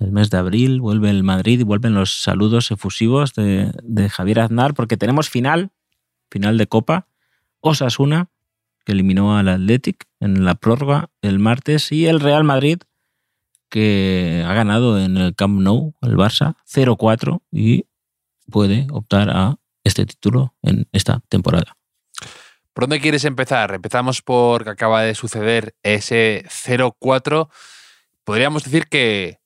el mes de abril, vuelve el Madrid y vuelven los saludos efusivos de, Javier Aznar porque tenemos final, final de Copa, Osasuna, que eliminó al Athletic en la prórroga el martes, y el Real Madrid, que ha ganado en el Camp Nou, el Barça, 0-4 y puede optar a este título en esta temporada. ¿Por dónde quieres empezar? Empezamos por que acaba de suceder ese 0-4. Podríamos decir que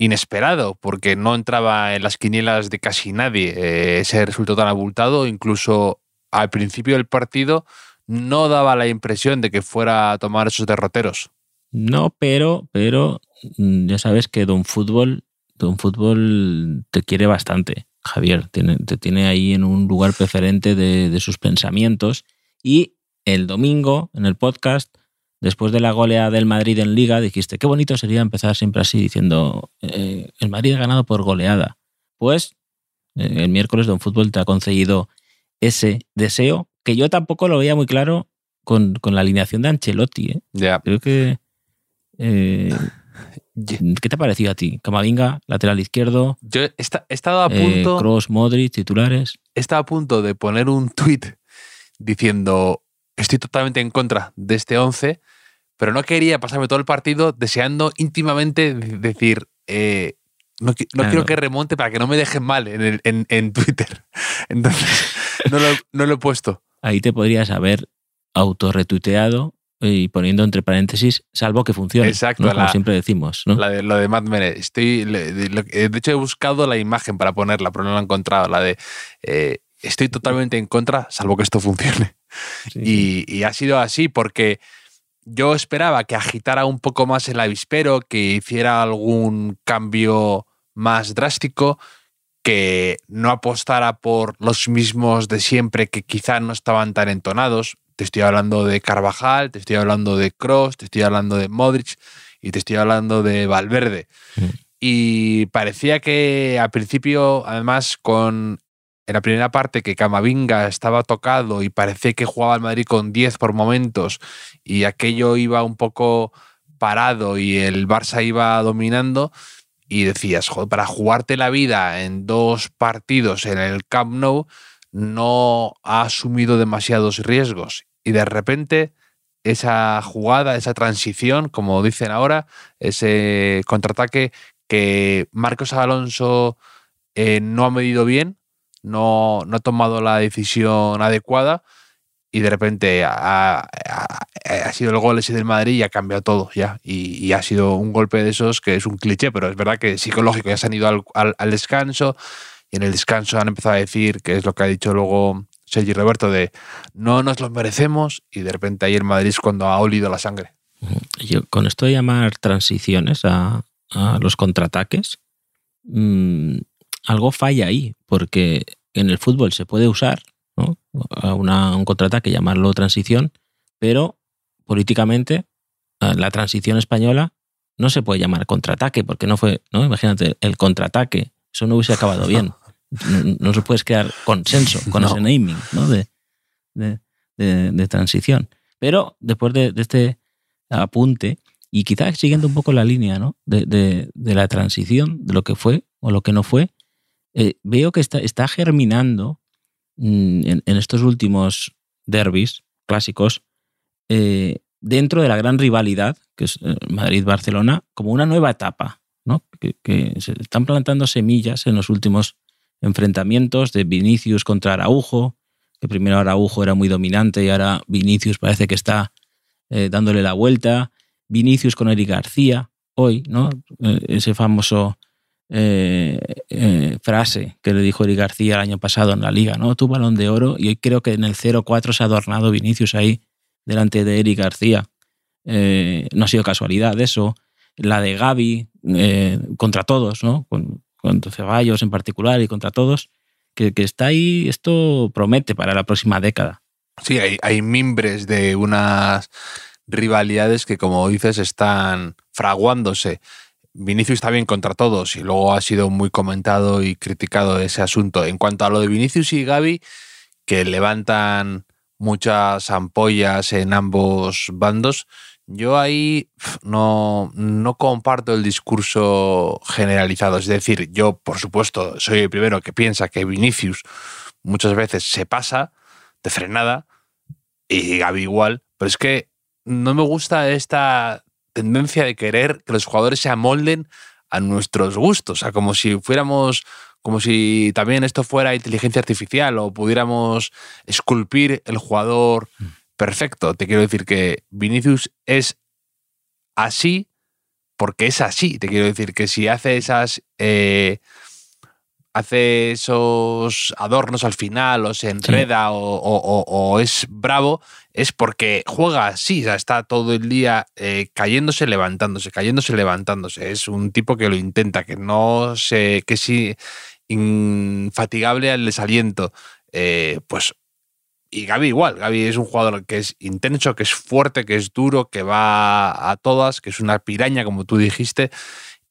inesperado, porque no entraba en las quinielas de casi nadie eh, ese resultado tan abultado. Incluso al principio del partido no daba la impresión de que fuera a tomar esos derroteros. No, pero, pero mm, ya sabes que Don Fútbol, Don Fútbol te quiere bastante, Javier. Tiene- te tiene ahí en un lugar preferente de, de sus pensamientos. Y el domingo, en el podcast, después de la goleada del Madrid en Liga, dijiste, qué bonito sería empezar siempre así, diciendo, eh, el Madrid ha ganado por goleada. Pues eh, el miércoles Don Fútbol te ha concedido ese deseo, que yo tampoco lo veía muy claro con, con la alineación de Ancelotti. ¿eh? Creo que. eh, ¿Qué te ha parecido a ti? Camavinga, lateral izquierdo, Yo he, esta- he estado a punto. Kroos, Modric, titulares. he estado a punto de poner un tuit diciendo estoy totalmente en contra de este 11, pero no quería pasarme todo el partido deseando íntimamente de- decir eh, no, no Claro. quiero que remonte para que no me dejen mal en, el- en- en Twitter. Entonces, no lo, no lo he puesto. Ahí te podrías haber autorretuiteado y poniendo entre paréntesis, salvo que funcione. Exacto, ¿no? Como la- siempre decimos. ¿no? La de, lo de Mad Men. Estoy, le- de, hecho, he buscado la imagen para ponerla, pero no la he encontrado. La de eh, estoy totalmente en contra, salvo que esto funcione. Sí, Y, y ha sido así porque yo esperaba que agitara un poco más el avispero, que hiciera algún cambio más drástico, que no apostara por los mismos de siempre que quizá no estaban tan entonados. Te estoy hablando de Carvajal, te estoy hablando de Cross, te estoy hablando de Modric y te estoy hablando de Valverde. Mm. Y parecía que al principio, además, con en la primera parte que Camavinga estaba tocado y parecía que jugaba el Madrid con 10 por momentos y aquello iba un poco parado y el Barça iba dominando y decías, para jugarte la vida en dos partidos en el Camp Nou no ha asumido demasiados riesgos y de repente esa jugada, esa transición, como dicen ahora, ese contraataque que Marcos Alonso eh, no ha medido bien, no, no ha tomado la decisión adecuada y de repente ha, ha- sido el gol ese del Madrid y ha cambiado todo ya. Y, ha sido un golpe de esos que es un cliché, pero es verdad que es psicológico. Ya se han ido al, al- descanso y en el descanso han empezado a decir, que es lo que ha dicho luego Sergi Roberto, de no nos lo merecemos y de repente ahí el Madrid es cuando ha olido la sangre. Yo, con esto de llamar transiciones a, a los contraataques, mm, algo falla ahí, porque en el fútbol se puede usar ¿no? a una- un contraataque, llamarlo transición, pero políticamente a la transición española no se puede llamar contraataque, porque no fue, ¿no? Imagínate, el contraataque, eso no hubiese acabado bien. No, no se puede crear consenso con No. ese naming ¿no? de, de- de- de transición. Pero después de, de este apunte, y quizás siguiendo un poco la línea ¿no? de, de- de la transición, de lo que fue o lo que no fue, eh, veo que está, está germinando mm, en, en estos últimos derbis clásicos eh, dentro de la gran rivalidad, que es eh, Madrid-Barcelona, como una nueva etapa, ¿no? Que, se están plantando semillas en los últimos enfrentamientos de Vinicius contra Araujo, que primero Araujo era muy dominante y ahora Vinicius parece que está dándole la vuelta. Vinicius con Eric García, hoy, ¿no? Ese famoso eh, eh, frase que le dijo Eric García el año pasado en la liga, ¿no? Tu balón de oro y hoy creo que en el 0-4 se ha adornado Vinicius ahí delante de Eric García. Eh, no ha sido casualidad eso. La de Gaby contra todos, ¿no? Con, contra Ceballos en particular y contra todos, que, está ahí, esto promete para la próxima década. Sí, hay mimbres de unas rivalidades que, como dices, están fraguándose. Vinicius está bien contra todos y luego ha sido muy comentado y criticado ese asunto. En cuanto a lo de Vinicius y Gaby, que levantan muchas ampollas en ambos bandos, yo ahí no, no comparto el discurso generalizado. Es decir, yo, por supuesto, soy el primero que piensa que Vinicius muchas veces se pasa de frenada y Gaby igual, pero es que no me gusta esta tendencia de querer que los jugadores se amolden a nuestros gustos, o sea, como si fuéramos, como si también esto fuera inteligencia artificial o pudiéramos esculpir el jugador perfecto. Te quiero decir que Vinicius es así porque es así. Te quiero decir que si hace esas eh, hace esos adornos al final o se enreda o, o- o- o es bravo, es porque juega así, o sea, está todo el día eh, cayéndose, levantándose, cayéndose, levantándose. Es un tipo que lo intenta, que no se, que es i- infatigable al desaliento. Eh, pues y Gaby igual, Gaby es un jugador que es intenso, que es fuerte, que es duro, que va a todas, que es una piraña, como tú dijiste.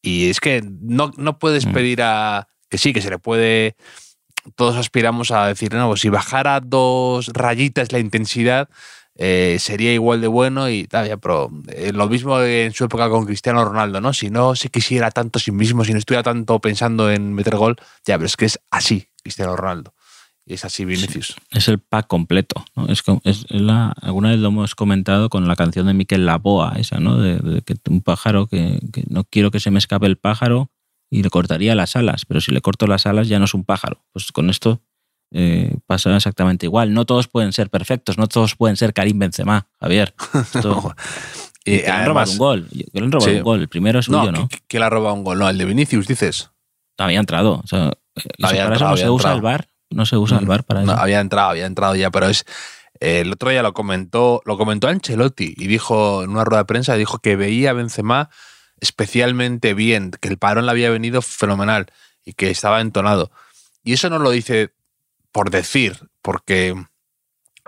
Y es que no, no puedes Mm. pedir a. Que sí, que se le puede. Todos aspiramos a decir, no, pues si bajara dos rayitas la intensidad, eh, sería igual de bueno y tal, ya, pero eh, lo mismo en su época con Cristiano Ronaldo, ¿no? Si no se quisiera tanto sí mismo, si no estuviera tanto pensando en meter gol, ya, pero es que es así Cristiano Ronaldo. Es así Vinicius. Es el pack completo. Es, es alguna vez lo hemos comentado con la canción de Miquel Laboa, esa, ¿no? De, que un pájaro que no quiero que se me escape el pájaro y le cortaría las alas, pero si le corto las alas ya no es un pájaro. Pues con esto eh, pasa exactamente igual. No todos pueden ser perfectos, no todos pueden ser Karim Benzema, Javier. Esto- Y que le han robado además- un gol. Que le han robado Sí. un gol. El primero es suyo, no, ¿no? que, que le ha robado un gol. No, el de Vinicius, dices. Había entrado. O sea, eso Había para entrado, eso no había se usa el bar. No se usa el bar para No, eso. había entrado, había entrado ya, pero es. eh, el otro día lo comentó, lo comentó Ancelotti y dijo en una rueda de prensa, dijo que veía a Benzema especialmente bien, que el parón le había venido fenomenal y que estaba entonado. Y eso no lo dice por decir, porque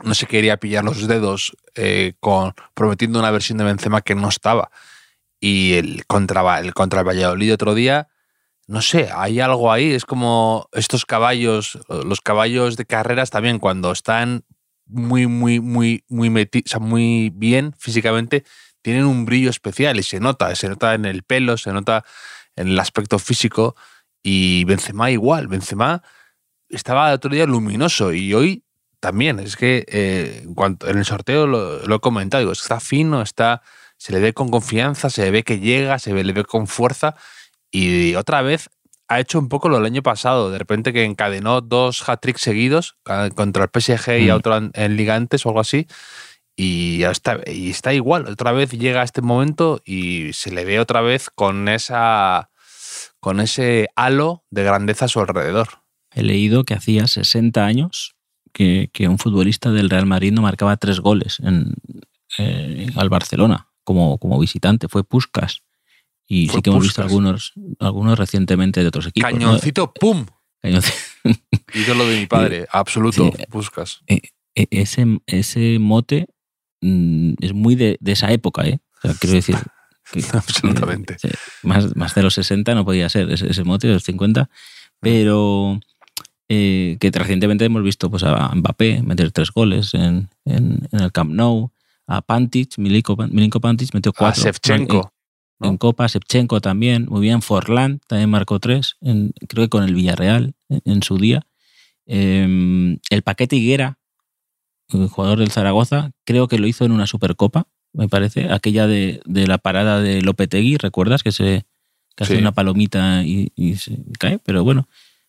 no se quería pillar los dedos eh, con prometiendo una versión de Benzema que no estaba. Y el contra, el contra Valladolid otro día, no sé, hay algo ahí. Es como estos caballos, los caballos de carreras también, cuando están muy, muy, muy, muy, meti- o sea, muy bien físicamente, tienen un brillo especial y se nota, se nota en el pelo, se nota en el aspecto físico. Y Benzema igual, Benzema estaba el otro día luminoso y hoy también. Es que eh, en, cuanto, en el sorteo lo, lo he comentado, digo, está fino, está, se le ve con confianza, se le ve que llega, se le ve con fuerza y otra vez ha hecho un poco lo del año pasado, de repente que encadenó dos hat-tricks seguidos contra el PSG y a Mm. otro en, en Liga antes o algo así. Y ya está, y está igual, otra vez llega a este momento y se le ve otra vez con esa con ese halo de grandeza a su alrededor. He leído que hacía 60 años que, que un futbolista del Real Madrid no marcaba tres goles en, eh, al Barcelona como, como visitante. Fue Puskas. Y Fue sí que hemos visto algunos, algunos recientemente de otros equipos. ¿no? Cañoncito, ¡pum! Cañoncito. Ídolo de mi padre, absoluto, Sí. buscas. E- ese, ese mote mm, es muy de, de esa época, ¿eh? O sea, quiero decir. que- Absolutamente. Más, más de los 60 no podía ser ese, ese mote de los 50, pero eh, que recientemente hemos visto pues, a Mbappé meter tres goles en, en- en el Camp Nou, a Pantic, Milinko, Milinko Pantic metió A cuatro. Shevchenko. En, en Copa, Shevchenko también, muy bien, Forlán también marcó tres, creo que con el Villarreal en, en su día. Eh, el Paquete Higuera, el jugador del Zaragoza, creo que lo hizo en una Supercopa, me parece, aquella de, de la parada de Lopetegui, ¿recuerdas? Que se que hace Sí. una palomita y, y se cae, pero bueno,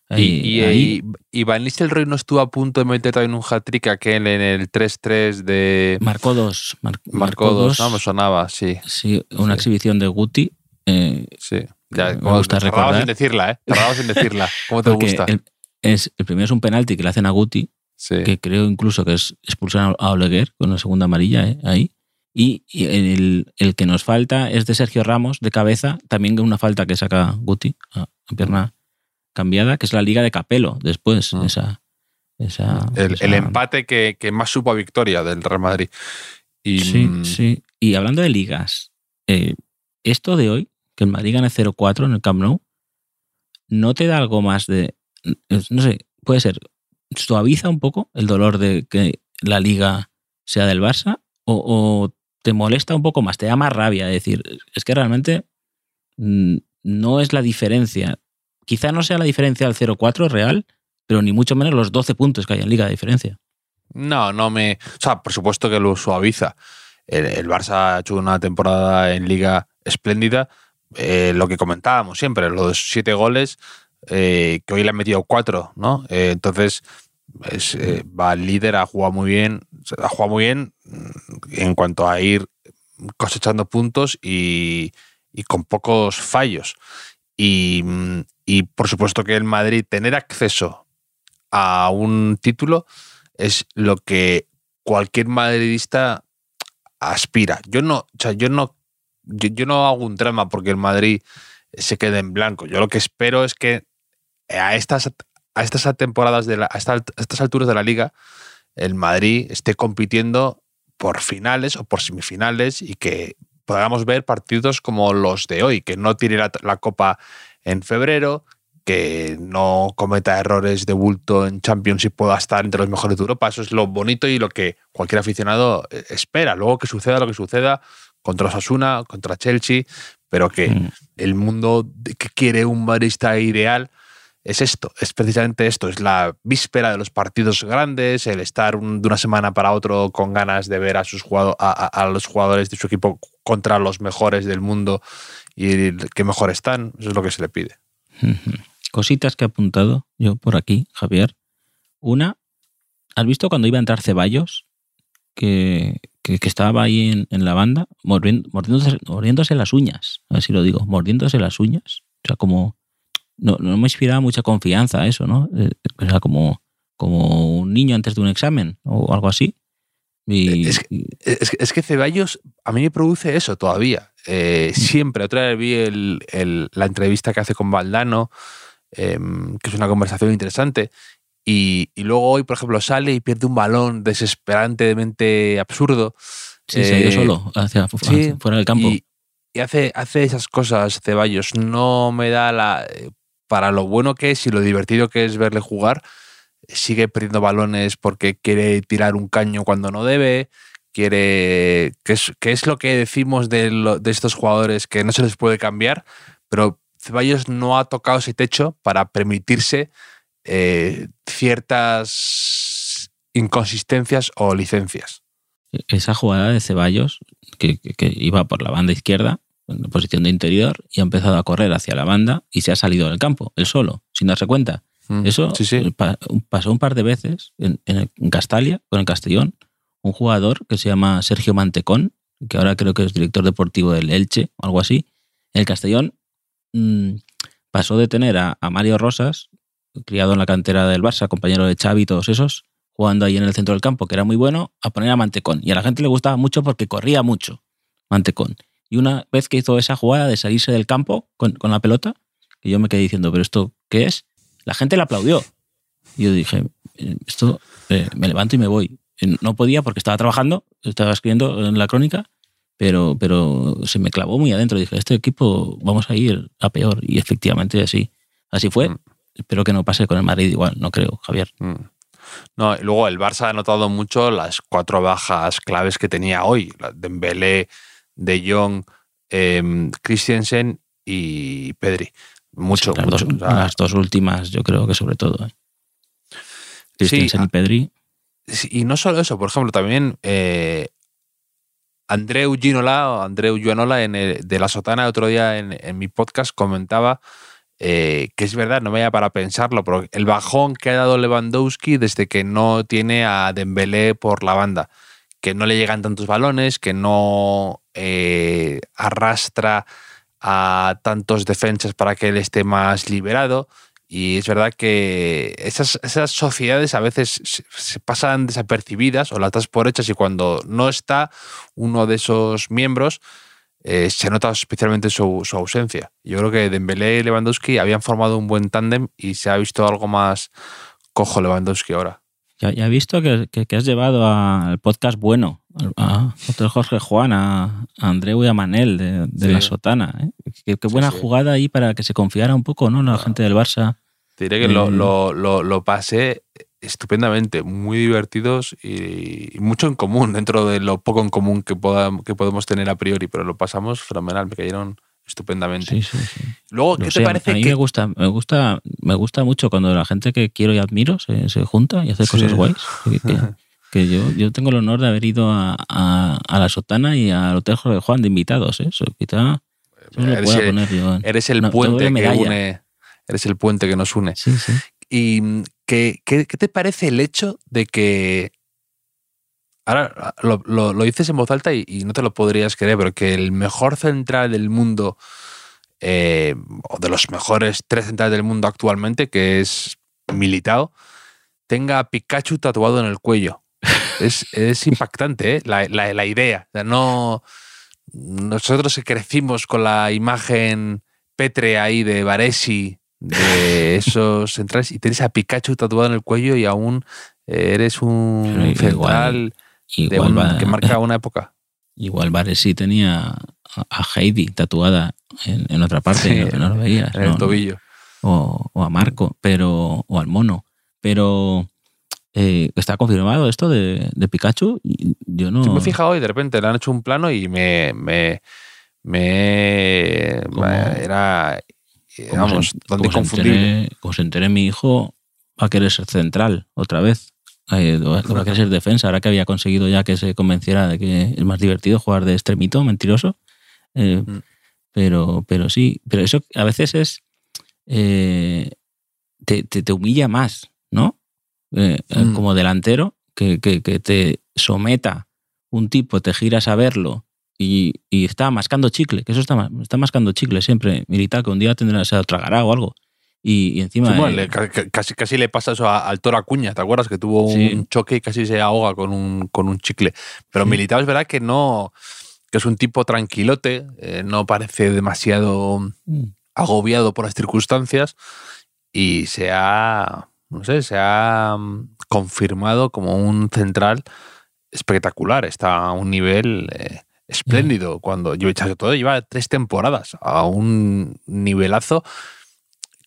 Ahí- y, y, ahí- y, y Van Nistelrooy no estuvo a punto de meter también un hat-trick aquel en el 3-3 de marcó dos. mar- Marcó dos, ¿no? Me sonaba, sí, Sí, una Sí. exhibición de Guti. eh, sí. Ya, Me gusta recordar. sin decirla, ¿eh? Sin decirla. ¿Cómo te porque gusta? El, es, el primero es un penalti que le hacen a Guti, Sí. que creo incluso que es expulsar a Oleguer con la segunda amarilla eh, ahí. Y, y el, el que nos falta es de Sergio Ramos, de cabeza, también una falta que saca Guti a, pierna cambiada, que es la liga de Capelo después. Mm. Esa, esa, el, esa- el empate que, que más supo a victoria del Real Madrid. Y, Sí, mm, sí. Y hablando de ligas, eh, esto de hoy, que el Madrid gane 0-4 en el Camp Nou, ¿no te da algo más de. No sé, puede ser. ¿Suaviza un poco el dolor de que la liga sea del Barça? ¿O, te molesta un poco más? ¿Te da más rabia? Es decir, es que realmente mm, no es la diferencia. Quizá no sea la diferencia del 0-4 real, pero ni mucho menos los 12 puntos que hay en liga de diferencia. No, no me. O sea, por supuesto que lo suaviza. El, el Barça ha hecho una temporada en Liga espléndida. Eh, lo que comentábamos siempre, los siete goles, eh, que hoy le han metido cuatro, ¿no? Eh, entonces, es, eh, va líder, ha jugado muy bien. Ha jugado muy bien mm, en cuanto a ir cosechando puntos y, con pocos fallos. Y, mm, y por supuesto que el Madrid tener acceso a un título es lo que cualquier madridista aspira. Yo no, o sea, yo no, yo no hago un drama porque el Madrid se quede en blanco. Yo lo que espero es que a estas, a estas temporadas de la, a esta- a estas alturas de la liga, el Madrid esté compitiendo por finales o por semifinales y que podamos ver partidos como los de hoy, que no tire la, la copa en febrero, que no cometa errores de bulto en Champions y pueda estar entre los mejores de Europa. Eso es lo bonito y lo que cualquier aficionado eh, espera. Luego que suceda lo que suceda contra Osasuna, contra Chelsea, pero que Mm. el mundo que quiere un madridista ideal es esto, es precisamente esto, es la víspera de los partidos grandes, el estar de una semana para otro con ganas de ver a, sus jugado- a, a- los jugadores de su equipo contra los mejores del mundo y que mejor están, eso es lo que se le pide. Cositas que he apuntado yo por aquí, Javier. Una, ¿has visto cuando iba a entrar Ceballos? Que, que, estaba ahí en, en la banda, mordiéndose, mordiéndose las uñas, a ver si lo digo, mordiéndose las uñas. O sea, como. No, no me inspiraba mucha confianza eso, ¿no? Eh, O sea, como, como un niño antes de un examen o algo así. Y, Es y- Es, que- es que Ceballos a mí me produce eso todavía. Eh, siempre, otra vez vi el- el- la entrevista que hace con Valdano, em, que es una conversación interesante, y, y luego hoy, por ejemplo, sale y pierde un balón desesperantemente absurdo. sí, se ha ido eh, solo hacia, sí, fuera del campo. Y, y hace, hace esas cosas, Ceballos. No me da la. Para lo bueno que es y lo divertido que es verle jugar, sigue perdiendo balones porque quiere tirar un caño cuando no debe. Quiere. que es, lo que decimos de, estos jugadores que no se les puede cambiar, pero Ceballos no ha tocado ese techo para permitirse eh, ciertas inconsistencias o licencias. esa jugada de Ceballos, que- que iba por la banda izquierda, en posición de interior, y ha empezado a correr hacia la banda y se ha salido del campo, él solo, sin darse cuenta. Mm, Eso sí, sí. pa- pasó un par de veces en, Castalia, con el Castellón, un jugador que se llama Sergio Mantecón, que ahora creo que es director deportivo del Elche o algo así. El Castellón mm, pasó de tener a, a Mario Rosas, criado en la cantera del Barça, compañero de Xavi y todos esos, jugando ahí en el centro del campo, que era muy bueno, a poner a Mantecón. Y a la gente le gustaba mucho porque corría mucho, Mantecón. Y una vez que hizo esa jugada de salirse del campo con, con la pelota, que yo me quedé diciendo, ¿pero esto qué es? La gente le aplaudió. Y yo dije, eh, esto eh, me levanto y me voy. Eh, No podía porque estaba trabajando, estaba escribiendo en la crónica, pero, pero se me clavó muy adentro. Dije, este equipo vamos a ir a peor. Y efectivamente así, así fue. Mm. Espero que no pase con el Madrid igual, no creo, Javier. Mm. No, y luego el Barça ha notado mucho las cuatro bajas claves que tenía hoy. la Dembélé, De Jong, em, Christensen y Pedri. Mucho, Sí, las, mucho. dos, O sea, las dos últimas, yo creo que sobre todo. ¿eh? Christensen ah. y Pedri. y no solo eso, por ejemplo, también eh, Andreu Ginola o Andreu Gianola en el- de la Sotana el otro día en, en mi podcast comentaba eh, que es verdad, no me vaya para pensarlo, pero el bajón que ha dado Lewandowski desde que no tiene a Dembélé por la banda, que no le llegan tantos balones, que no eh, arrastra a tantos defensas para que él esté más liberado. Y es verdad que esas, esas sociedades a veces se, pasan desapercibidas o las das por hechas y cuando no está uno de esos miembros, eh, se nota especialmente su, su, ausencia. Yo creo que Dembélé y Lewandowski habían formado un buen tándem y se ha visto algo más cojo Lewandowski ahora. Ya, ya he visto que, que, que, has llevado al podcast bueno, a, a Jorge Juan, a, a Andreu y a Manel de, de sí. la Sotana. ¿eh? Qué, qué buena sí, sí. jugada ahí para que se confiara un poco, ¿no? La gente del Barça. Te diré que eh, lo, lo, lo, lo pasé estupendamente, muy divertidos y, y, mucho en común dentro de lo poco en común que, poda, que podemos tener a priori, pero lo pasamos fenomenal, me cayeron estupendamente. Sí, sí, sí. Luego, ¿qué no te sé, parece? A mí que... me gusta, me gusta, me gusta mucho cuando la gente que quiero y admiro se, se junta y hace cosas guays. Que, que, que, yo, yo tengo el honor de haber ido a, a, a la Sotana y al Hotel Jorge Juan de invitados. ¿eh? Eso, quizá, eso eres, el, yo, eres el no, puente que une. Eres el puente que nos une. ¿Y qué, qué, qué te parece el hecho de que ahora lo, lo, lo, dices en voz alta y, y, no te lo podrías creer, pero que el mejor central del mundo, eh, o de los mejores tres centrales del mundo actualmente, que es Militao, tenga a Pikachu tatuado en el cuello. Es, es impactante, ¿eh? la, la, la, idea. O sea, no, nosotros crecimos con la imagen pétrea ahí de Varesi, de esos centrales, y tienes a Pikachu tatuado en el cuello y aún eres un central Igual, un, que marca una época. Igual Varesi tenía a Heidi tatuada en, en otra parte, sí, no, no, lo veías. En el tobillo. O, o, a Marco, pero. o al mono. Pero. Eh, ¿Está confirmado esto de, de, Pikachu? Yo no. Sí, me he fijado hoy, de repente le han hecho un plano y me. me, me era. Vamos, se, donde confundible. Como se entere mi hijo, va a querer ser central otra vez eh, a ser defensa, ahora que había conseguido ya que se convenciera de que es más divertido jugar de extremito, mentiroso. Eh, mm. pero, pero sí, pero eso a veces es. Eh, te, te, te, humilla más, ¿no? Eh, mm. Como delantero, que, que, que, te someta un tipo, te giras a verlo y, y, está mascando chicle, que eso está, está mascando chicle siempre, militar, que un día tendrá, se tragará o algo. Y, y, encima. Sí, bueno, eh, le, casi, casi le pasa eso al Toro Acuña, ¿te acuerdas? Que tuvo sí. un choque y casi se ahoga con un, con un chicle. Pero sí. Militao es verdad que no. que es un tipo tranquilote, eh, no parece demasiado mm. agobiado por las circunstancias y se ha. no sé, se ha mm, confirmado como un central espectacular. Está a un nivel. Eh, espléndido. Cuando yo todo lleva tres temporadas a un nivelazo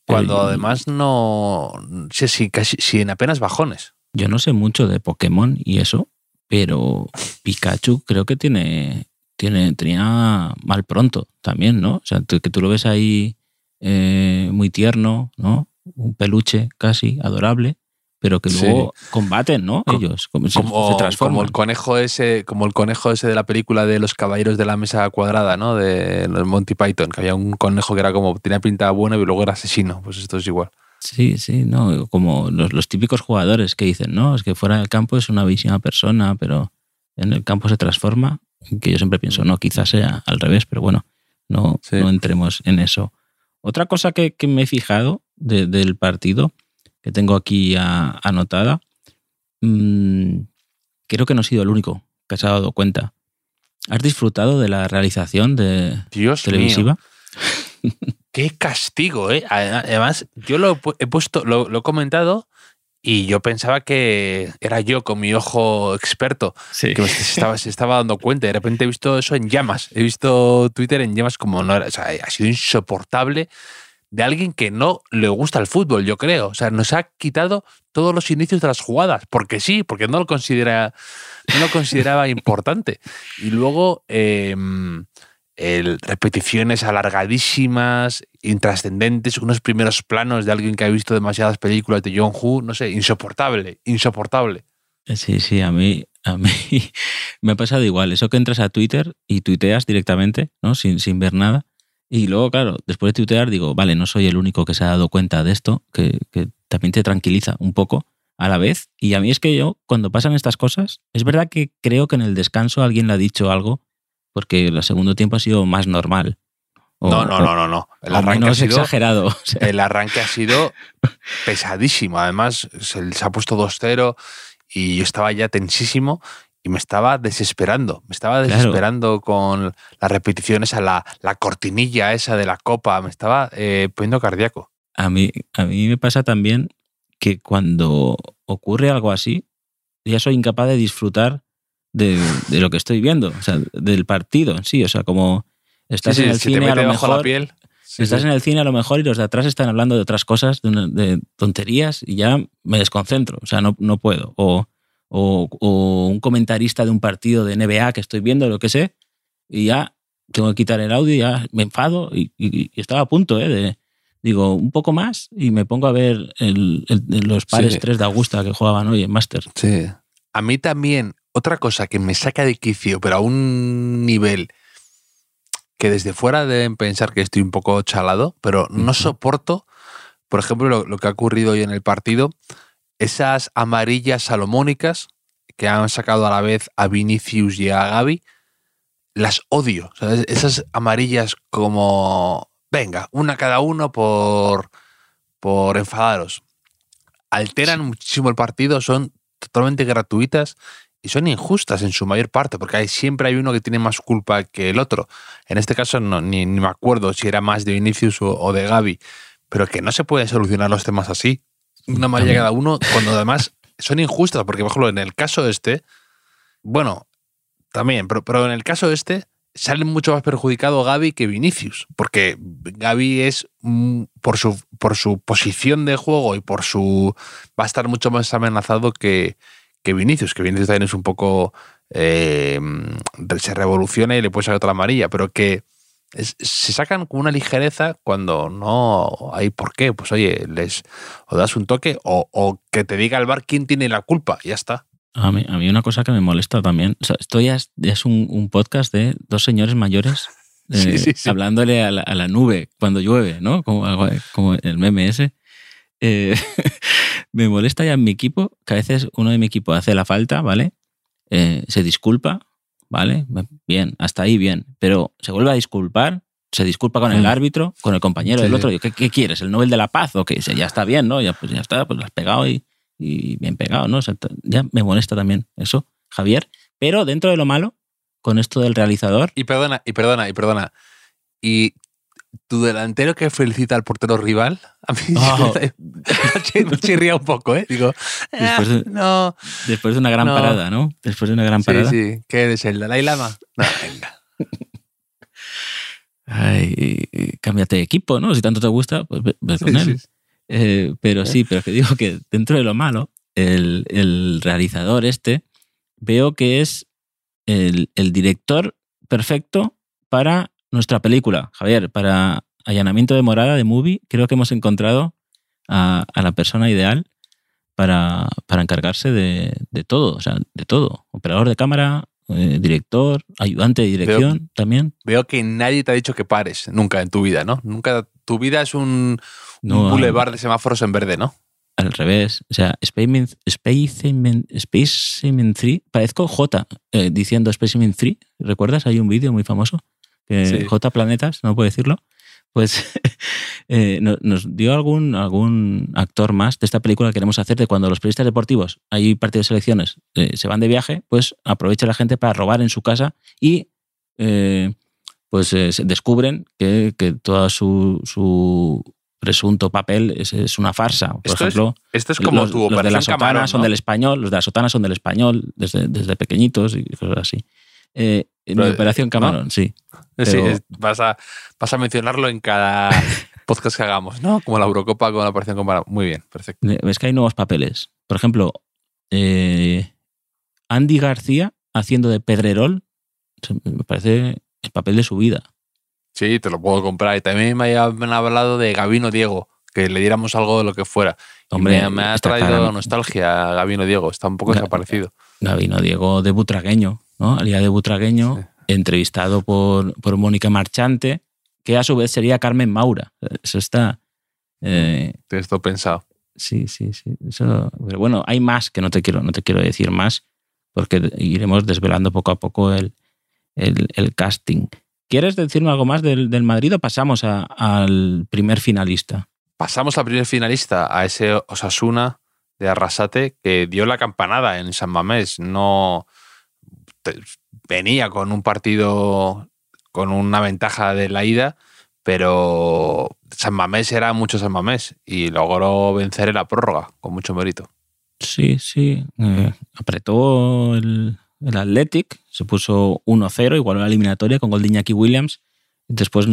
cuando además no. Sí, sí, casi, sí, en apenas bajones. Yo no sé mucho de Pokémon y eso, pero Pikachu creo que tiene. tiene tenía mal pronto también, ¿no? O sea, que tú lo ves ahí eh, muy tierno, ¿no? Un peluche casi adorable pero que luego sí. combaten, ¿no? Ellos como, se, se. Como el conejo ese, como el conejo ese de la película de los caballeros de la mesa cuadrada, ¿no? De Monty Python, que había un conejo que era como tenía pinta buena y luego era asesino. Pues esto es igual. Sí, sí, no, como los, los típicos jugadores que dicen, no, es que fuera del campo es una visión persona, pero en el campo se transforma. Que yo siempre pienso, no, quizás sea al revés, pero bueno, no, sí. no entremos en eso. Otra cosa que, que me he fijado de, del partido que tengo aquí a, anotada, mmm, creo que no he sido el único que se ha dado cuenta. ¿Has disfrutado de la realización de Dios televisiva? Mío. Qué castigo, ¿eh? Además, yo lo he puesto, lo, lo, he comentado y yo pensaba que era yo con mi ojo experto sí. que se estaba, se estaba dando cuenta. De repente he visto eso en llamas. He visto Twitter en llamas como no era, o sea, ha sido insoportable de alguien que no le gusta el fútbol, yo creo. O sea, nos ha quitado todos los inicios de las jugadas, porque sí, porque no lo considera, no lo consideraba importante. Y luego eh, el, repeticiones alargadísimas, intrascendentes, unos primeros planos de alguien que ha visto demasiadas películas de John Woo, no sé, insoportable, insoportable. Sí, sí, a mí, a mí me ha pasado igual. Eso que entras a Twitter y tuiteas directamente, ¿no? Sin, sin ver nada Y luego, claro, después de tuitear, digo, vale, no soy el único que se ha dado cuenta de esto, que, que también te tranquiliza un poco a la vez. Y a mí es que yo, cuando pasan estas cosas, es verdad que creo que en el descanso alguien le ha dicho algo, porque el segundo tiempo ha sido más normal. O- no, no, o- no, no, no. El arranque, ha sido, exagerado. o sea, el arranque ha sido pesadísimo. Además, se, se ha puesto 2-0 y yo estaba ya tensísimo y me estaba desesperando. Me estaba Claro. desesperando con las repeticiones a la, la cortinilla esa de la copa. Me estaba eh, poniendo cardíaco. a, mí, a mí me pasa también que cuando ocurre algo así, ya soy incapaz de disfrutar de, de lo que estoy viendo, o sea, del partido en sí. O sea, como estás Sí, en el cine a lo bajo la mejor. piel. sí, estás en el cine a lo mejor y los de atrás están hablando de otras cosas, de, una- de tonterías, y ya me desconcentro. O sea, no, no puedo. O, o, o un comentarista de un partido de NBA que estoy viendo, lo que sé, y ya tengo que quitar el audio ya me enfado. Y, y- y estaba a punto, ¿eh? De, digo, un poco más y me pongo a ver el- el- los pares Sí. 3 de Augusta que jugaban hoy en Master. Sí. A mí también, otra cosa que me saca de quicio, pero a un nivel que desde fuera deben pensar que estoy un poco chalado, pero no soporto, por ejemplo, lo, lo que ha ocurrido hoy en el partido, esas amarillas salomónicas que han sacado a la vez a Vinicius y a Gaby, las odio. Esas amarillas como, venga, una cada uno por, por enfadaros. Alteran muchísimo el partido, son totalmente gratuitas y son injustas en su mayor parte, porque hay, siempre hay uno que tiene más culpa que el otro. En este caso no, ni, ni me acuerdo si era más de Vinicius o, o de Gaby, pero que no se puede solucionar los temas así. Una amarilla cada uno, cuando además son injustas, porque por ejemplo en el caso este, bueno, también, pero, pero en el caso este sale mucho más perjudicado Gaby que Vinicius, porque Gaby es mm, por su por su posición de juego y por su va a estar mucho más amenazado que, que Vinicius, que Vinicius también es un poco eh, se revoluciona y le puede sacar otra amarilla, pero que es- se sacan con una ligereza cuando no hay por qué. Pues oye, les o das un toque o, o que te diga el bar quién tiene la culpa, y ya está. A mí, a mí una cosa que me molesta también, o sea, esto ya es, ya es un, un podcast de dos señores mayores eh, Sí, sí, sí. hablándole a la, a la nube cuando llueve, ¿no? Como, algo- como el meme ese. Eh, me molesta ya en mi equipo que a veces uno de mi equipo hace la falta, ¿vale? Eh, se disculpa, ¿vale? Bien, hasta ahí bien. Pero se vuelve a disculpar, se disculpa con el Mm. árbitro, con el compañero del sí. otro. Yo, ¿qué, qué quieres? ¿El Nobel de la Paz? O que ya está bien, ¿no? Ya, pues ya está, pues lo has pegado y, y bien pegado, ¿no? O sea, ya me molesta también eso, Javier. Pero dentro de lo malo, con esto del realizador, Y perdona, y perdona, y perdona. Y tu delantero que felicita al portero rival, a mí Oh. me chi- me chirría un poco, ¿eh? Digo, Después "Ah, de- no. después de una gran No. parada, ¿no? Después de una gran Sí, parada. sí. ¿Qué eres, el Dalai Lama? No, venga. Ay, cámbiate de equipo, ¿no? Si tanto te gusta, pues ve, con Sí, él. sí. Eh, pero sí, pero que digo que dentro de lo malo, el, el realizador este, veo que es el, el director perfecto para nuestra película, Javier, para Allanamiento de Morada de Movie. Creo que hemos encontrado a, a la persona ideal para, para encargarse de, de todo, o sea, de todo. Operador de cámara, eh, director, ayudante de dirección también. Veo que nadie te ha dicho que pares nunca en tu vida, ¿no? Nunca. Tu vida es un, No, un boulevard de semáforos en verde, ¿no? Al revés. O sea, Spaceman, Spaceman, Spaceman 3, parezco J eh, diciendo Spaceman 3. ¿Recuerdas? Hay un vídeo muy famoso que Sí. J Planetas, no puedo decirlo. Pues eh, no- nos dio algún, algún actor más de esta película que queremos hacer de cuando los periodistas deportivos, hay partidos de selecciones, eh, se van de viaje, pues aprovecha la gente para robar en su casa y eh, pues eh, se descubren que, que todo su, su presunto papel es, es una farsa. Por Esto es Esto es como los, tu los de la sotana Camarón, son del español, los de la sotana son del español desde, desde pequeñitos y cosas así. Eh, en Pero, Operación. Camarón, sí. Sí, pero- es- vas, a, vas a mencionarlo en cada podcast que hagamos, ¿no? Como la Eurocopa con la operación Camarón. Muy bien, perfecto. Ves que hay nuevos papeles. Por ejemplo, eh, Andy García haciendo de Pedrerol, me parece el papel de su vida. Sí, te lo puedo comprar. Y también me han hablado de Gabino Diego, que le diéramos algo de lo que fuera. Hombre, me, me ha traído claro. nostalgia Gabino Diego. Está un poco desaparecido. Gabino Diego de Butragueño, ¿no? Alía de Butragueño, Sí. entrevistado por, por Mónica Marchante, que a su vez sería Carmen Maura. Eso está. eh, Tienes todo pensado. Sí, sí, sí. Eso, pero bueno, hay más que no te quiero, no te quiero decir más, porque iremos desvelando poco a poco el, el- el casting. ¿Quieres decirme algo más del, del Madrid o pasamos a- al primer finalista? Pasamos al primer finalista, a ese Osasuna de Arrasate, que dio la campanada en San Mamés. No te- venía con un partido con una ventaja de la ida, pero San Mamés era mucho San Mamés y logró vencer en la prórroga con mucho mérito. Sí, sí. eh, apretó el, el Athletic, se puso 1-0, igualó la eliminatoria con gol de Williams. Después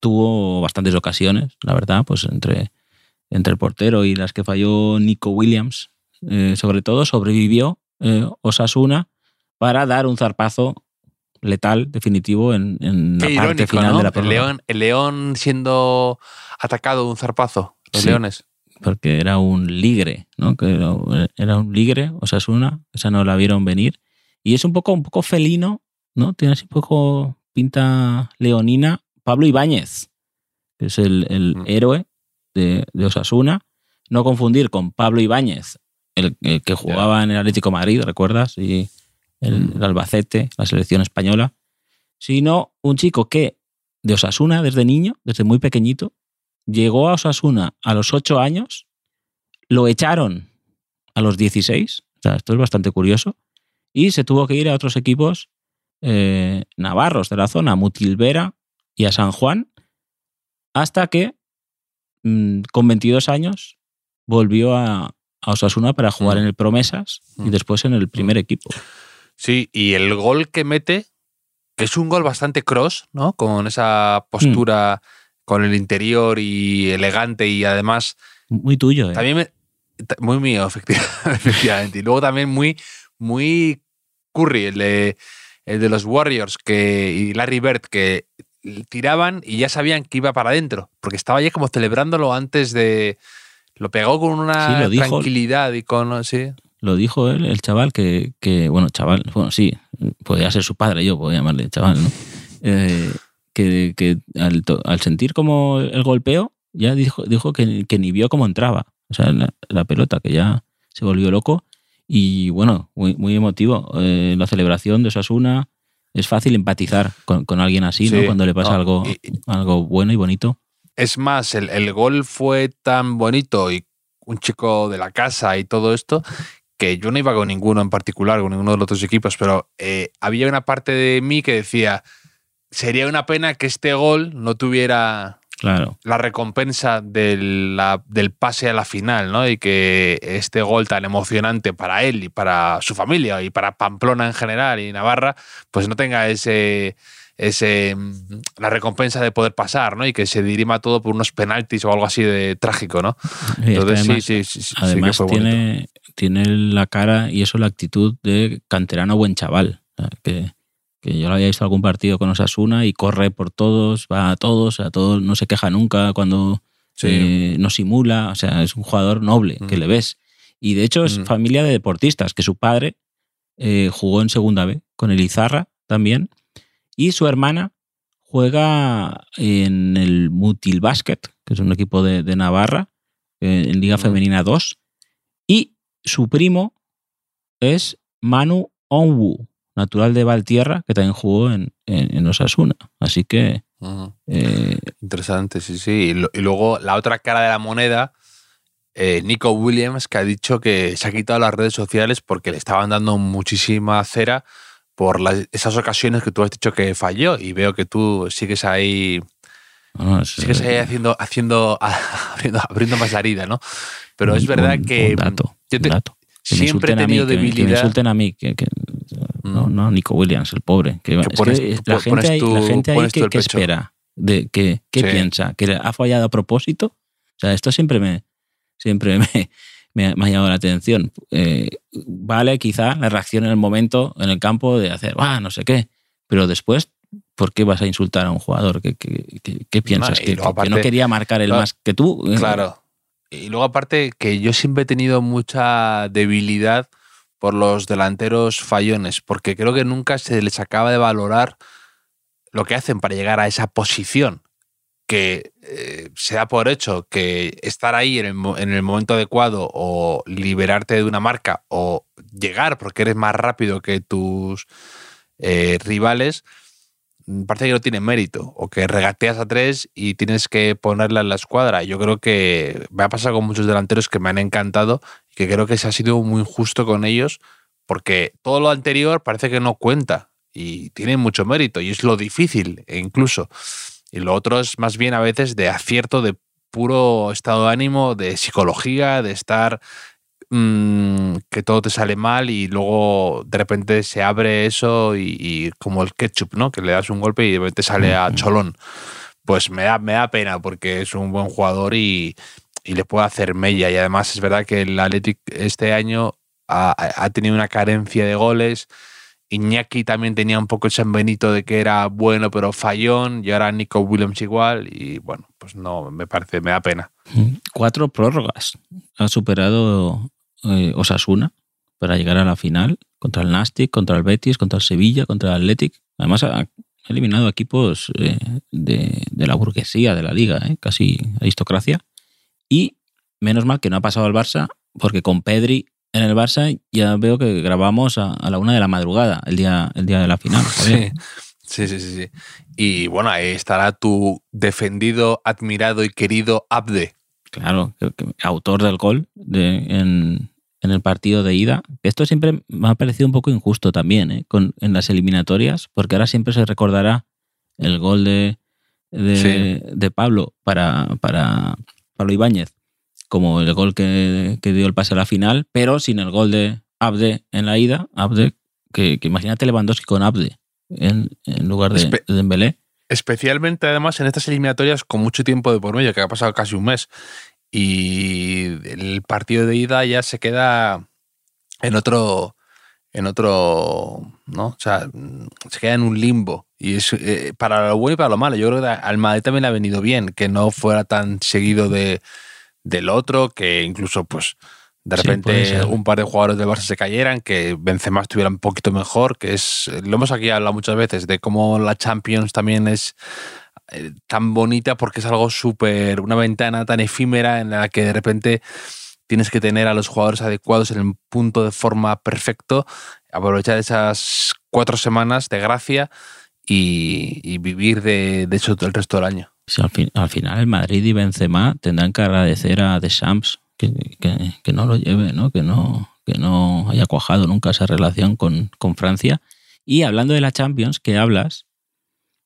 tuvo bastantes ocasiones, la verdad, pues entre, entre el portero y las que falló Nico Williams. eh, sobre todo sobrevivió eh, Osasuna para dar un zarpazo letal, definitivo, en, en la parte final ¿no? de la el, león, el león siendo atacado de un zarpazo. Los Sí. leones. porque era un ligre, ¿no? Que era, era un ligre, Osasuna, esa no la vieron venir. Y es un poco, un poco felino, ¿no? Tiene así un poco pinta leonina. Pablo Ibáñez, que es el, el Mm. héroe de, de Osasuna. No confundir con Pablo Ibáñez, el, el que jugaba en el Atlético de Madrid, ¿recuerdas? Y el, el Albacete, la selección española. Sino un chico que de Osasuna desde niño, desde muy pequeñito, llegó a Osasuna a los 8 años, lo echaron a los 16, o sea, esto es bastante curioso, y se tuvo que ir a otros equipos eh, navarros de la zona, a Mutilvera y a San Juan, hasta que mm, con 22 años volvió a, a Osasuna para jugar Mm. en el Promesas y después en el primer equipo. Sí, y el gol que mete, que es un gol bastante cross, ¿no? Con esa postura, con el interior y elegante y además Muy tuyo, ¿eh? también me- muy mío, efectiva- efectivamente. Y luego también muy, muy Curry, el de, el de los Warriors que, y Larry Bird, que tiraban y ya sabían que iba para adentro, porque estaba ya como celebrándolo antes de... Lo pegó con una Sí, lo dijo. tranquilidad y con... Sí, Lo dijo él, el chaval, que, que, bueno, chaval, bueno, sí, podía ser su padre, yo puedo llamarle chaval, ¿no? Eh, que que al, al sentir como el golpeo, ya dijo, dijo que, que ni vio cómo entraba, o sea, la, la pelota, que ya se volvió loco. Y bueno, muy, muy emotivo. Eh, la celebración de Osasuna es fácil empatizar con, con alguien así, ¿no? Cuando le pasa no, algo, y- algo bueno y bonito. Es más, el, el gol fue tan bonito y un chico de la casa y todo esto, que yo no iba con ninguno en particular, con ninguno de los otros equipos, pero eh, había una parte de mí que decía, sería una pena que este gol no tuviera Claro. la recompensa del, la- del pase a la final, ¿no? Y que este gol tan emocionante para él y para su familia y para Pamplona en general y Navarra, pues no tenga ese, ese mm, la recompensa de poder pasar, ¿no? Y que se dirima todo por unos penaltis o algo así de trágico, ¿no? Y Entonces además- sí, sí, sí, Además, tiene, tiene la cara y eso la actitud de canterano buen chaval. Que, que yo lo había visto algún partido con Osasuna y corre por todos, va a todos, a todos, no se queja nunca cuando Sí. eh, no simula. O sea, es un jugador noble que Mm. le ves. Y de hecho es Mm. familia de deportistas, que su padre eh, jugó en segunda B con el Izarra también. Y su hermana juega en el Mutil Basket, que es un equipo de, de Navarra, eh, en Liga. Femenina 2. Y su primo es Manu Onwu, natural de Valtierra, que también jugó en, en, en Osasuna. Así que eh, Interesante, sí, sí. Y, lo- y luego la otra cara de la moneda, eh, Nico Williams, que ha dicho que se ha quitado las redes sociales porque le estaban dando muchísima cera por las- esas ocasiones que tú has dicho que falló. Y veo que tú sigues ahí, bueno, es- sigues ahí haciendo, haciendo, abriendo, abriendo más la herida, ¿no? Pero un- es verdad un- que un dato, yo te- dato. Que siempre he a mí, tenido que me- Que debilidad. insulten a mí, que, que- no, Mm. no, Nico Williams, el pobre. Que, Que es pones- que la pones gente ahí, la gente ahí pones que, que espera, de, que, ¿qué Sí. piensa? ¿Que ha fallado a propósito? O sea, esto siempre me, siempre me, me ha- me ha llamado la atención. Eh, vale, quizá la reacción en el momento, en el campo, de hacer, ah, no sé qué, pero después, ¿por qué vas a insultar a un jugador? ¿Qué, qué- qué- qué piensas? ¿Que, no quería marcar el claro, más que tú? Eh, Claro. Y luego aparte que yo siempre he tenido mucha debilidad por los delanteros fallones, porque creo que nunca se les acaba de valorar lo que hacen para llegar a esa posición. Que eh, se da por hecho que estar ahí en el, en el, momento adecuado o liberarte de una marca o llegar porque eres más rápido que tus eh, rivales, parece que no tiene mérito o que regateas a tres y tienes que ponerla en la escuadra. Yo creo que me ha pasado con muchos delanteros que me han encantado y que creo que se ha sido muy injusto con ellos porque todo lo anterior parece que no cuenta y tiene mucho mérito y es lo difícil e incluso. Y lo otro es más bien a veces de acierto, de puro estado de ánimo, de psicología, de estar mmm, que todo te sale mal y luego de repente se abre eso y, y, como el ketchup, ¿no? Que le das un golpe y de repente sale a cholón. Pues me da, me da pena porque es un buen jugador y, y le puede hacer mella. Y además es verdad que el Athletic este año ha, ha tenido una carencia de goles Iñaki también tenía un poco el San Benito de que era bueno pero fallón y ahora Nico Williams igual y bueno, pues no, me parece, me da pena. Cuatro prórrogas. Ha superado eh, Osasuna para llegar a la final contra el Nastic, contra el Betis, contra el Sevilla, contra el Athletic. Además ha eliminado equipos eh, de, de, la burguesía de la liga, eh, casi aristocracia. Y menos mal que no ha pasado al Barça porque con Pedri en el Barça ya veo que grabamos a, a, la una de la madrugada, el día, el día de la final. Sí. sí, sí, sí, sí. Y bueno, ahí estará tu defendido, admirado y querido Abde. Claro, que, que, autor del gol de, en, en, el partido de ida. Esto siempre me ha parecido un poco injusto también, ¿eh? Con, en las eliminatorias, porque ahora siempre se recordará el gol de, de, sí. de Pablo para, para Pablo Ibáñez como el gol que, que, dio el pase a la final, pero sin el gol de Abde en la ida. Abde, que, que imagínate Lewandowski con Abde en, en lugar de, Espe de Dembélé. Especialmente además en estas eliminatorias con mucho tiempo de por medio, que ha pasado casi un mes. Y el partido de ida ya se queda en otro, en otro, ¿no? O sea, se queda en un limbo. Y es eh, para lo bueno y para lo malo. Yo creo que al Madrid también le ha venido bien que no fuera tan seguido de, del otro, que incluso pues de repente sí, un par de jugadores del Barça se cayeran, que Benzema estuviera un poquito mejor, que es, lo hemos aquí hablado muchas veces, de cómo la Champions también es eh, tan bonita porque es algo súper, una ventana tan efímera en la que de repente tienes que tener a los jugadores adecuados en el punto de forma perfecto, aprovechar esas cuatro semanas de gracia y, y vivir de, de eso el resto del año. Sí, al, fin, al, final el Madrid y Benzema tendrán que agradecer a Deschamps que, que, no lo lleve, ¿no? Que, no, que no haya cuajado nunca esa relación con, con Francia. Y hablando de la Champions, que hablas,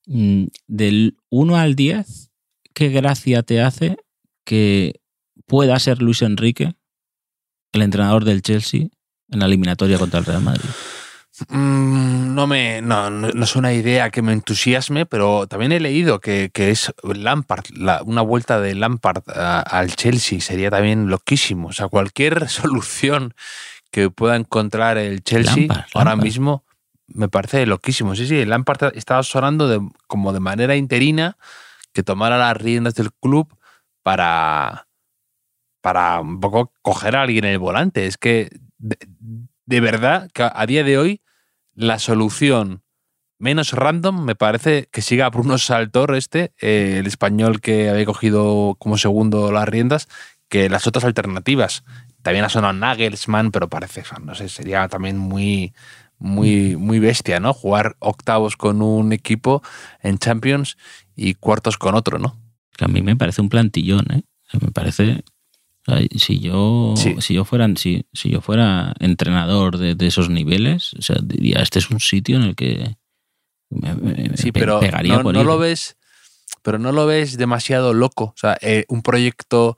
mmm, del 1 al 10, ¿qué gracia te hace que pueda ser Luis Enrique el entrenador del Chelsea en la eliminatoria contra el Real Madrid? Mm, no me no, no, es una idea que me entusiasme, pero también he leído que, que es Lampard, la, una vuelta de Lampard a, al Chelsea sería también loquísimo. O sea, cualquier solución que pueda encontrar el Chelsea Lampard, ahora Lampard. mismo me parece loquísimo. Sí, sí, Lampard estaba sonando de, como de manera interina que tomara las riendas del club para, para un poco coger a alguien en el volante. Es que de, verdad que a día de hoy la solución menos random me parece que siga Bruno Saltor este, eh, el español que había cogido como segundo las riendas, que las otras alternativas. También ha sonado Nagelsmann, pero parece, no sé, sería también muy, muy, muy bestia, ¿no? Jugar octavos con un equipo en Champions y cuartos con otro, ¿no? Que a mí me parece un plantillón, ¿eh? Me parece si yo, sí. si yo fuera, si, si yo fuera entrenador de, de, esos niveles, o sea, diría, este es un sitio en el que me, me sí, pero pegaría no, por no lo ves, pero no lo ves demasiado loco. O sea, eh, un proyecto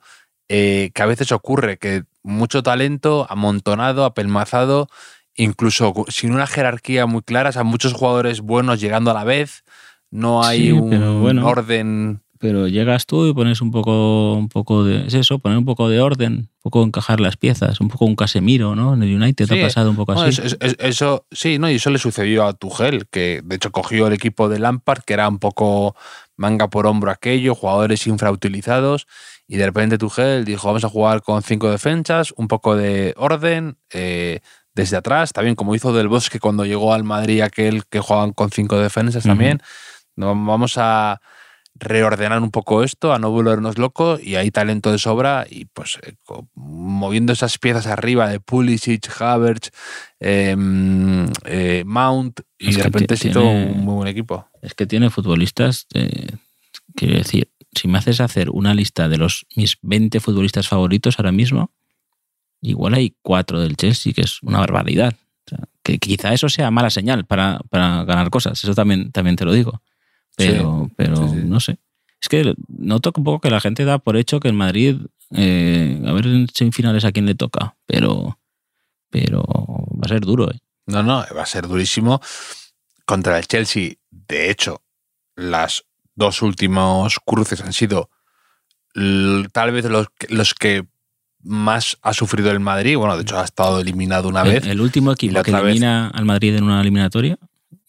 eh, que a veces ocurre, que mucho talento amontonado, apelmazado, incluso sin una jerarquía muy clara, o sea, muchos jugadores buenos llegando a la vez, no hay sí, un bueno. orden pero llegas tú y pones un poco, un poco de. Es eso, poner un poco de orden, un poco encajar las piezas, un poco un Casemiro, ¿no? En el United sí, ha pasado un poco no, así. Eso, eso, sí, ¿no? Y eso le sucedió a Tuchel, que de hecho cogió el equipo de Lampard, que era un poco manga por hombro aquello, jugadores infrautilizados, y de repente Tuchel dijo: vamos a jugar con cinco defensas, un poco de orden. Eh, desde atrás, también como hizo Del Bosque cuando llegó al Madrid aquel que jugaban con cinco defensas también. Uh -huh. no, vamos a, reordenar un poco esto, a no volvernos locos y hay talento de sobra y pues eh, moviendo esas piezas arriba de Pulisic, Havertz, em, eh, Mount y Es de repente se hizo un muy buen equipo. Es que tiene futbolistas. eh, quiero decir, si me haces hacer una lista de los mis 20 futbolistas favoritos ahora mismo, igual hay cuatro del Chelsea, que es una barbaridad. O sea, que quizá eso sea mala señal para, para ganar cosas, eso también, también te lo digo. Pero, pero sí, no sé. Es que noto un poco que la gente da por hecho que en Madrid, eh, a ver en semifinales a quién le toca, pero, pero va a ser duro. ¿eh? No, no, va a ser durísimo contra el Chelsea. De hecho, las dos últimos cruces han sido tal vez los, que- los que más ha sufrido el Madrid. Bueno, de hecho ha estado eliminado una El, vez. el último equipo que vez- elimina al Madrid en una eliminatoria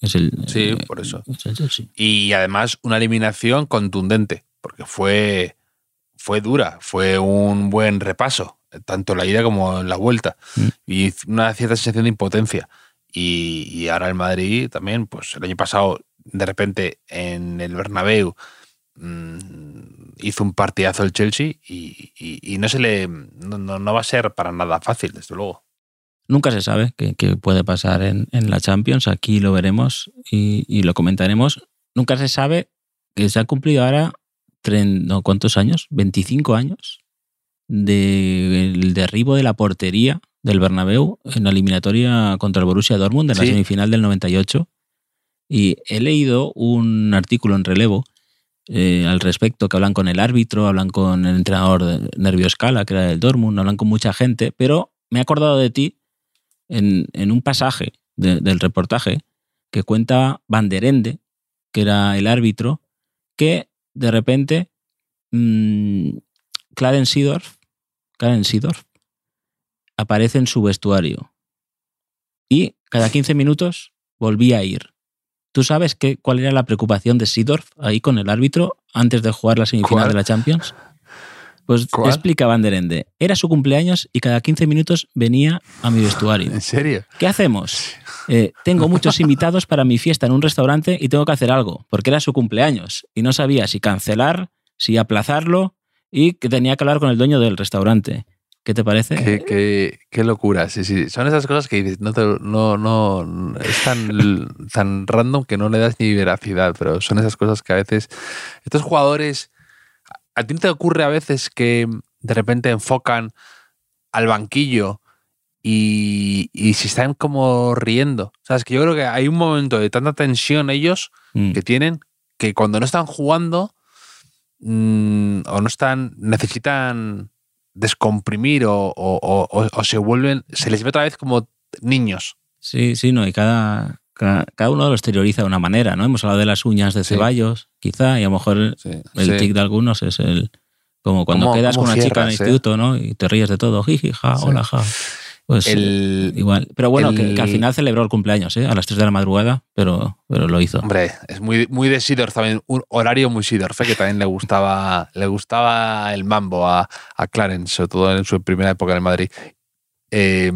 es el, Sí, eh, por eso. es el Chelsea. Y además una eliminación contundente, porque fue, fue dura, fue un buen repaso, tanto en la ida como en la vuelta. Mm. Y una cierta sensación de impotencia. Y, y ahora el Madrid también, pues el año pasado, de repente en el Bernabéu, mm, hizo un partidazo el Chelsea y, y- y no se le no, no- no va a ser para nada fácil, desde luego. Nunca se sabe qué, puede pasar en, en la Champions. Aquí lo veremos y, y lo comentaremos. Nunca se sabe que se ha cumplido ahora, no, ¿cuántos años? 25 años del derribo de la portería del Bernabéu en la eliminatoria contra el Borussia Dortmund en la semifinal del 98. Y he leído un artículo en relevo eh, al respecto, que hablan con el árbitro, hablan con el entrenador de Nervio Scala, que era del Dortmund, hablan con mucha gente, pero me he acordado de ti en, en un pasaje de- del reportaje que cuenta Van der Ende, que era el árbitro, que de repente mmm, Seedorf, Clarence Seedorf aparece en su vestuario y cada 15 minutos volvía a ir. ¿Tú sabes qué, cuál era la preocupación de Seedorf ahí con el árbitro antes de jugar la semifinal ¿Cuál? de la Champions? Pues ¿Cuál? explica Van der Ende. Era su cumpleaños y cada 15 minutos venía a mi vestuario. ¿En serio? ¿Qué hacemos? Eh, tengo muchos invitados para mi fiesta en un restaurante y tengo que hacer algo, porque era su cumpleaños y no sabía si cancelar, si aplazarlo y que tenía que hablar con el dueño del restaurante. ¿Qué te parece? Qué, qué- qué locura, sí, sí. Son esas cosas que dices, no, te- no, no, es tan, tan random que no le das ni veracidad, pero son esas cosas que a veces estos jugadores, a ti no te ocurre a veces que de repente enfocan al banquillo y, y se están como riendo. Sabes que yo creo que hay un momento de tanta tensión ellos Mm. que tienen que cuando no están jugando mm, o no están, necesitan descomprimir o, o- o- o- o se vuelven, se les ve otra vez como niños. Sí, sí, no, y cada, cada, uno lo exterioriza de una manera, ¿no? Hemos hablado de las uñas de Sí. Ceballos, quizá, y a lo mejor el, Sí. tic de algunos es el. Como cuando ¿Cómo- quedas cómo con una chica en el eh? instituto, ¿no? Y te ríes de todo, jiji, ja, hola, ja. Pues El, igual. Pero bueno, que, el- que al final celebró el cumpleaños, ¿eh? A las 3 de la madrugada, pero, pero lo hizo. hombre, es muy, muy de Sidorf también, un horario muy Sidorf, ¿eh? que también le gustaba, le gustaba el mambo a, a Clarence, sobre todo en su primera época en Madrid. Eh,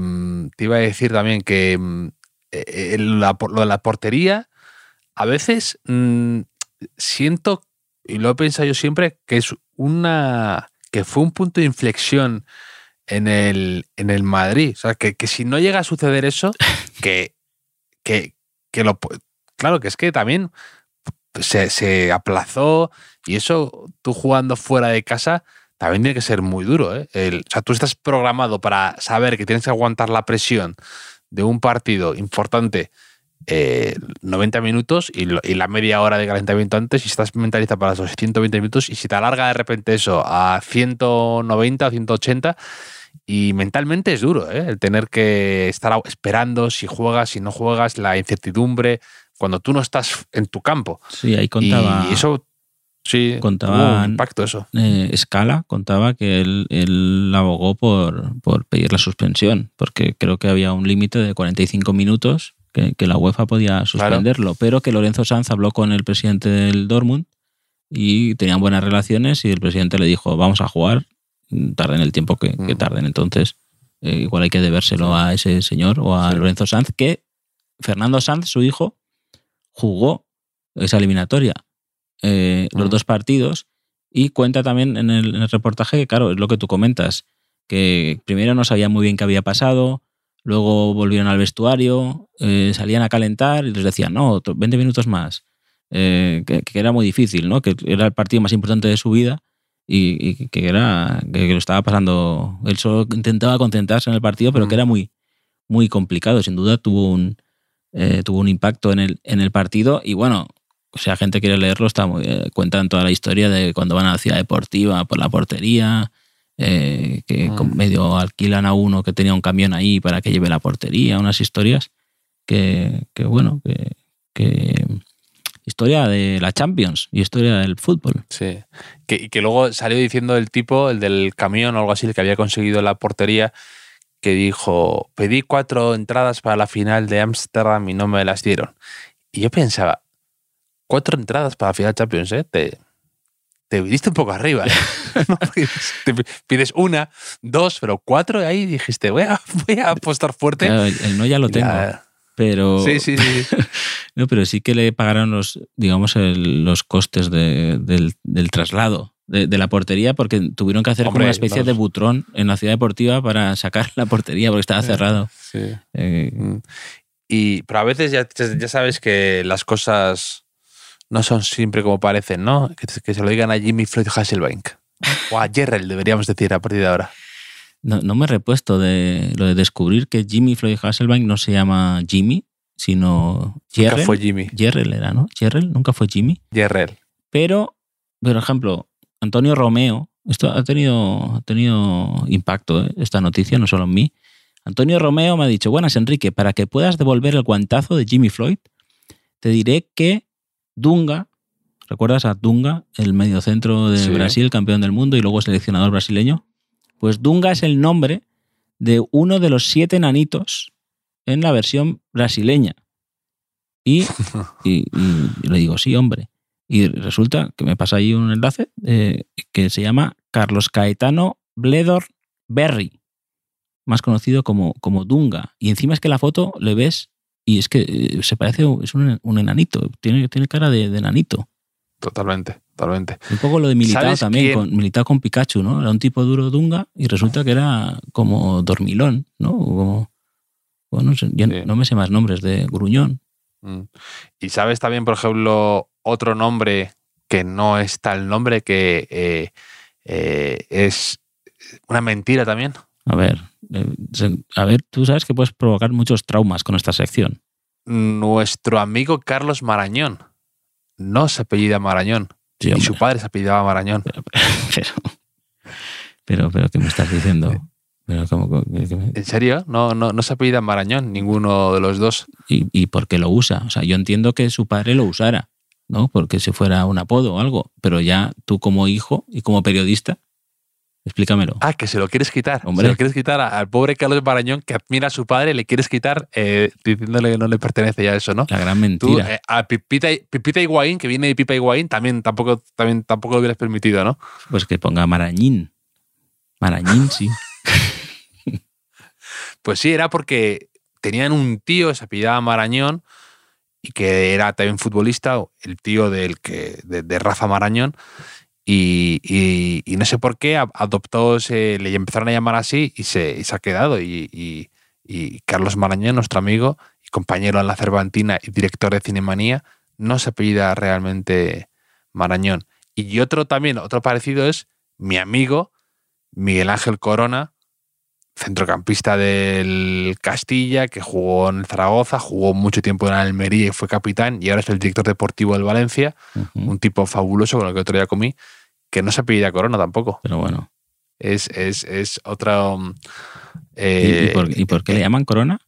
te iba a decir también que mm, eh, la lo de la portería, a veces mm, siento, y lo he pensado yo siempre, que es una que fue un punto de inflexión en el, en el Madrid. O sea, que, que si no llega a suceder eso, que, que, que lo... Claro, que es que también se, se aplazó y eso, tú jugando fuera de casa, también tiene que ser muy duro. ¿eh? El- o sea, tú estás programado para saber que tienes que aguantar la presión de un partido importante eh, 90 minutos y, lo- y la media hora de calentamiento antes y estás mentalizado para esos 120 minutos y si te alarga de repente eso a 190 o 180 y mentalmente es duro ¿eh? el tener que estar esperando si juegas, si no juegas, la incertidumbre cuando tú no estás en tu campo. Sí, ahí contaba. Y eso sí, tuvo un impacto eso. eh, Scala contaba que él, él abogó por, por pedir la suspensión, porque creo que había un límite de 45 minutos que, que la UEFA podía suspenderlo, pero que Lorenzo Sanz habló con el presidente del Dortmund y tenían buenas relaciones y el presidente le dijo, vamos a jugar, tarden el tiempo que, que Mm. tarden. Entonces, eh, igual hay que debérselo a ese señor o a Sí. Lorenzo Sanz, que Fernando Sanz, su hijo, jugó esa eliminatoria eh, los dos partidos y cuenta también en el, en el reportaje que, claro, es lo que tú comentas, que primero no sabían muy bien qué había pasado, luego volvieron al vestuario, eh, salían a calentar y les decían, no, otro- 20 minutos más, eh, que, que era muy difícil, ¿no? que era el partido más importante de su vida y, y que, era, que, que lo estaba pasando, él solo intentaba concentrarse en el partido, pero que era muy, muy complicado, sin duda tuvo un, eh, tuvo un impacto en el, en el partido y bueno, o sea, gente quiere leerlo, está muy, eh, cuentan toda la historia de cuando van a la ciudad deportiva por la portería, eh, que Mm. con- medio alquilan a uno que tenía un camión ahí para que lleve la portería, unas historias que, que bueno, que, que historia de la Champions y historia del fútbol. Sí. Que, y que luego salió diciendo el tipo, el del camión o algo así, el que había conseguido la portería, que dijo, pedí cuatro entradas para la final de Ámsterdam y no me las dieron. Y yo pensaba, cuatro entradas para la final Champions, ¿eh? Te, te viniste un poco arriba. ¿eh? No, te pides una, dos, pero cuatro y ahí dijiste, voy a, voy a apostar fuerte. Claro, el no ya lo tengo, la- pero Sí, sí, sí. No, pero sí que le pagaron los, digamos, el- los costes de- del, del traslado de, de la portería porque tuvieron que hacer como una especie de butrón en la ciudad deportiva para sacar la portería porque estaba cerrado. Eh, Mm. Y, pero a veces ya, ya sabes que las cosas no son siempre como parecen, ¿no? Que, que se lo digan a Jimmy Floyd Hasselbank. O a Jerrell, deberíamos decir a partir de ahora. no, no me he repuesto de lo de descubrir que Jimmy Floyd Hasselbank no se llama Jimmy, sino Nunca Jerrell. fue Jimmy. Jerrell era, ¿no? Jerrell nunca fue Jimmy. Jerrell. Pero, por ejemplo, Antonio Romeo, esto ha tenido, ha tenido impacto, ¿eh? esta noticia, no solo en mí. Antonio Romeo me ha dicho, buenas Enrique, para que puedas devolver el guantazo de Jimmy Floyd, te diré que Dunga, ¿recuerdas a Dunga, el mediocentro de Sí. Brasil, campeón del mundo y luego seleccionador brasileño? Pues Dunga es el nombre de uno de los siete nanitos en la versión brasileña. Y, y- y le digo, sí, hombre. Y resulta que me pasa ahí un enlace eh, que se llama Carlos Caetano Bledor Berry, más conocido como, como Dunga. Y encima es que la foto le ves y es que eh, se parece, es un, un enanito, tiene, tiene cara de, de enanito. Totalmente, totalmente. Un poco lo de Militao ¿Sabes también, quién? con, Militao con Pikachu, ¿no? Era un tipo duro Dunga y resulta que era como dormilón, ¿no? Como, bueno, no sé, ya Sí. no me sé más nombres de gruñón. Mm. Y sabes también, por ejemplo, otro nombre que no es tal nombre, que eh, eh, es una mentira también. A ver, eh, a ver, tú sabes que puedes provocar muchos traumas con esta sección. Nuestro amigo Carlos Marañón no se apellida Marañón. Sí, y su padre se apellidaba Marañón. Pero, pero, pero, ¿qué me estás diciendo? Pero, ¿cómo, que- que me- ¿En serio? No, no, no se apellida Marañón, ninguno de los dos. y, ¿Y por qué lo usa? O sea, yo entiendo que su padre lo usara, ¿no? Porque si fuera un apodo o algo. Pero ya tú como hijo y como periodista, explícamelo. Ah, que se lo quieres quitar. Hombre. Se lo quieres quitar al pobre Carlos Marañón que admira a su padre, le quieres quitar eh, diciéndole que no le pertenece ya eso, ¿no? La gran Tú, mentira. eh, a Pipita, Pipita Higuaín, que viene de Pipa Higuaín, también tampoco, también tampoco lo hubieras permitido, ¿no? Pues que ponga Marañín. Marañín, sí. Pues sí, era porque tenían un tío, se apellidaba Marañón, y que era también futbolista, el tío del que, de, de Rafa Marañón, y, no sé por qué adoptó, se, le empezaron a llamar así y se, ha quedado. Y Carlos Marañón, nuestro amigo y compañero en la Cervantina y director de Cinemanía, no se apellida realmente Marañón. Y otro también, otro parecido es mi amigo Miguel Ángel Corona, centrocampista del Castilla, que jugó en Zaragoza, jugó mucho tiempo en Almería y fue capitán, y ahora es el director deportivo del Valencia, un tipo fabuloso con el que otro día comí, que no se apellida Corona tampoco. Pero bueno. Es, es, es otra... ¿Y, eh, y por, y por qué le llaman corona?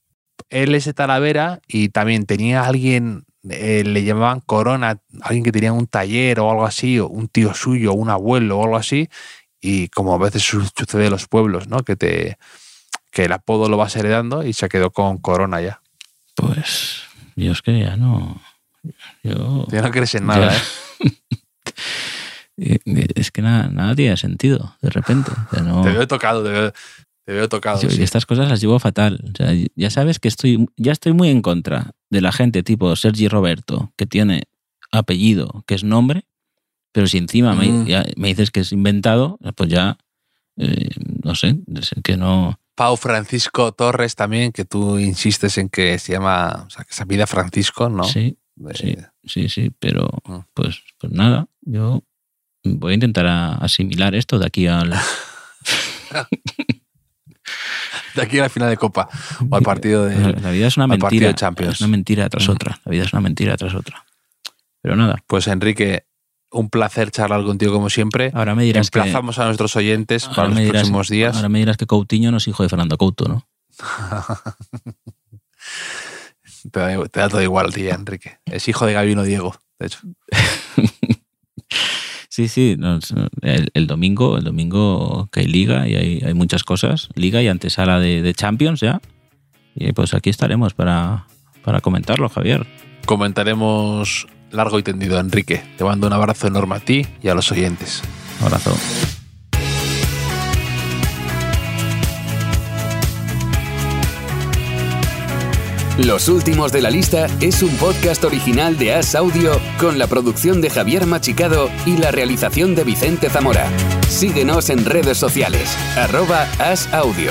él es de Talavera y también tenía alguien, eh, le llamaban Corona, alguien que tenía un taller o algo así, o un tío suyo, un abuelo o algo así, y como a veces su- sucede en los pueblos, ¿no? Que te que el apodo lo vas heredando y se quedó con Corona ya. Pues yo es que ya no. Yo. Ya no crees en nada. ¿eh? Eh, Es que nada, nada tiene sentido, de repente. O sea, no- Te veo tocado, te veo, te veo tocado. Yo- sí. y estas cosas las llevo fatal. O sea, ya sabes que estoy, ya estoy muy en contra de la gente tipo Sergi Roberto, que tiene apellido, que es nombre, Pero si encima me, Mm. ya me dices que es inventado, pues ya, eh, no sé, que no... Pau Francisco Torres también, que tú insistes en que se llama, o sea, que se pida Francisco, ¿no? Sí, De- sí, sí, sí, pero Mm. pues, pues nada, yo voy a intentar a- asimilar esto de aquí al... De aquí a la final de Copa o al partido de. la vida es una mentira, de Champions. es una mentira tras Mm. otra, la vida es una mentira tras otra. Pero nada, Pues Enrique, un placer charlar contigo como siempre. ahora me dirás que... Emplazamos a nuestros oyentes para los dirás- próximos días. Ahora me dirás que Coutinho no es hijo de Fernando Couto, ¿no? Te da, te da todo igual a ti, Enrique. Es hijo de Gabino Diego, de hecho. Sí, sí, no, es- el, el domingo, el domingo que hay liga y hay, hay muchas cosas, liga y antesala de, de Champions ya. Y pues aquí estaremos para, para comentarlo, Javier. Comentaremos largo y tendido, Enrique. Te mando un abrazo enorme a ti y a los oyentes. Abrazo. Los últimos de la lista es un podcast original de As Audio con la producción de Javier Machicado y la realización de Vicente Zamora. Síguenos en redes sociales, arroba As Audio.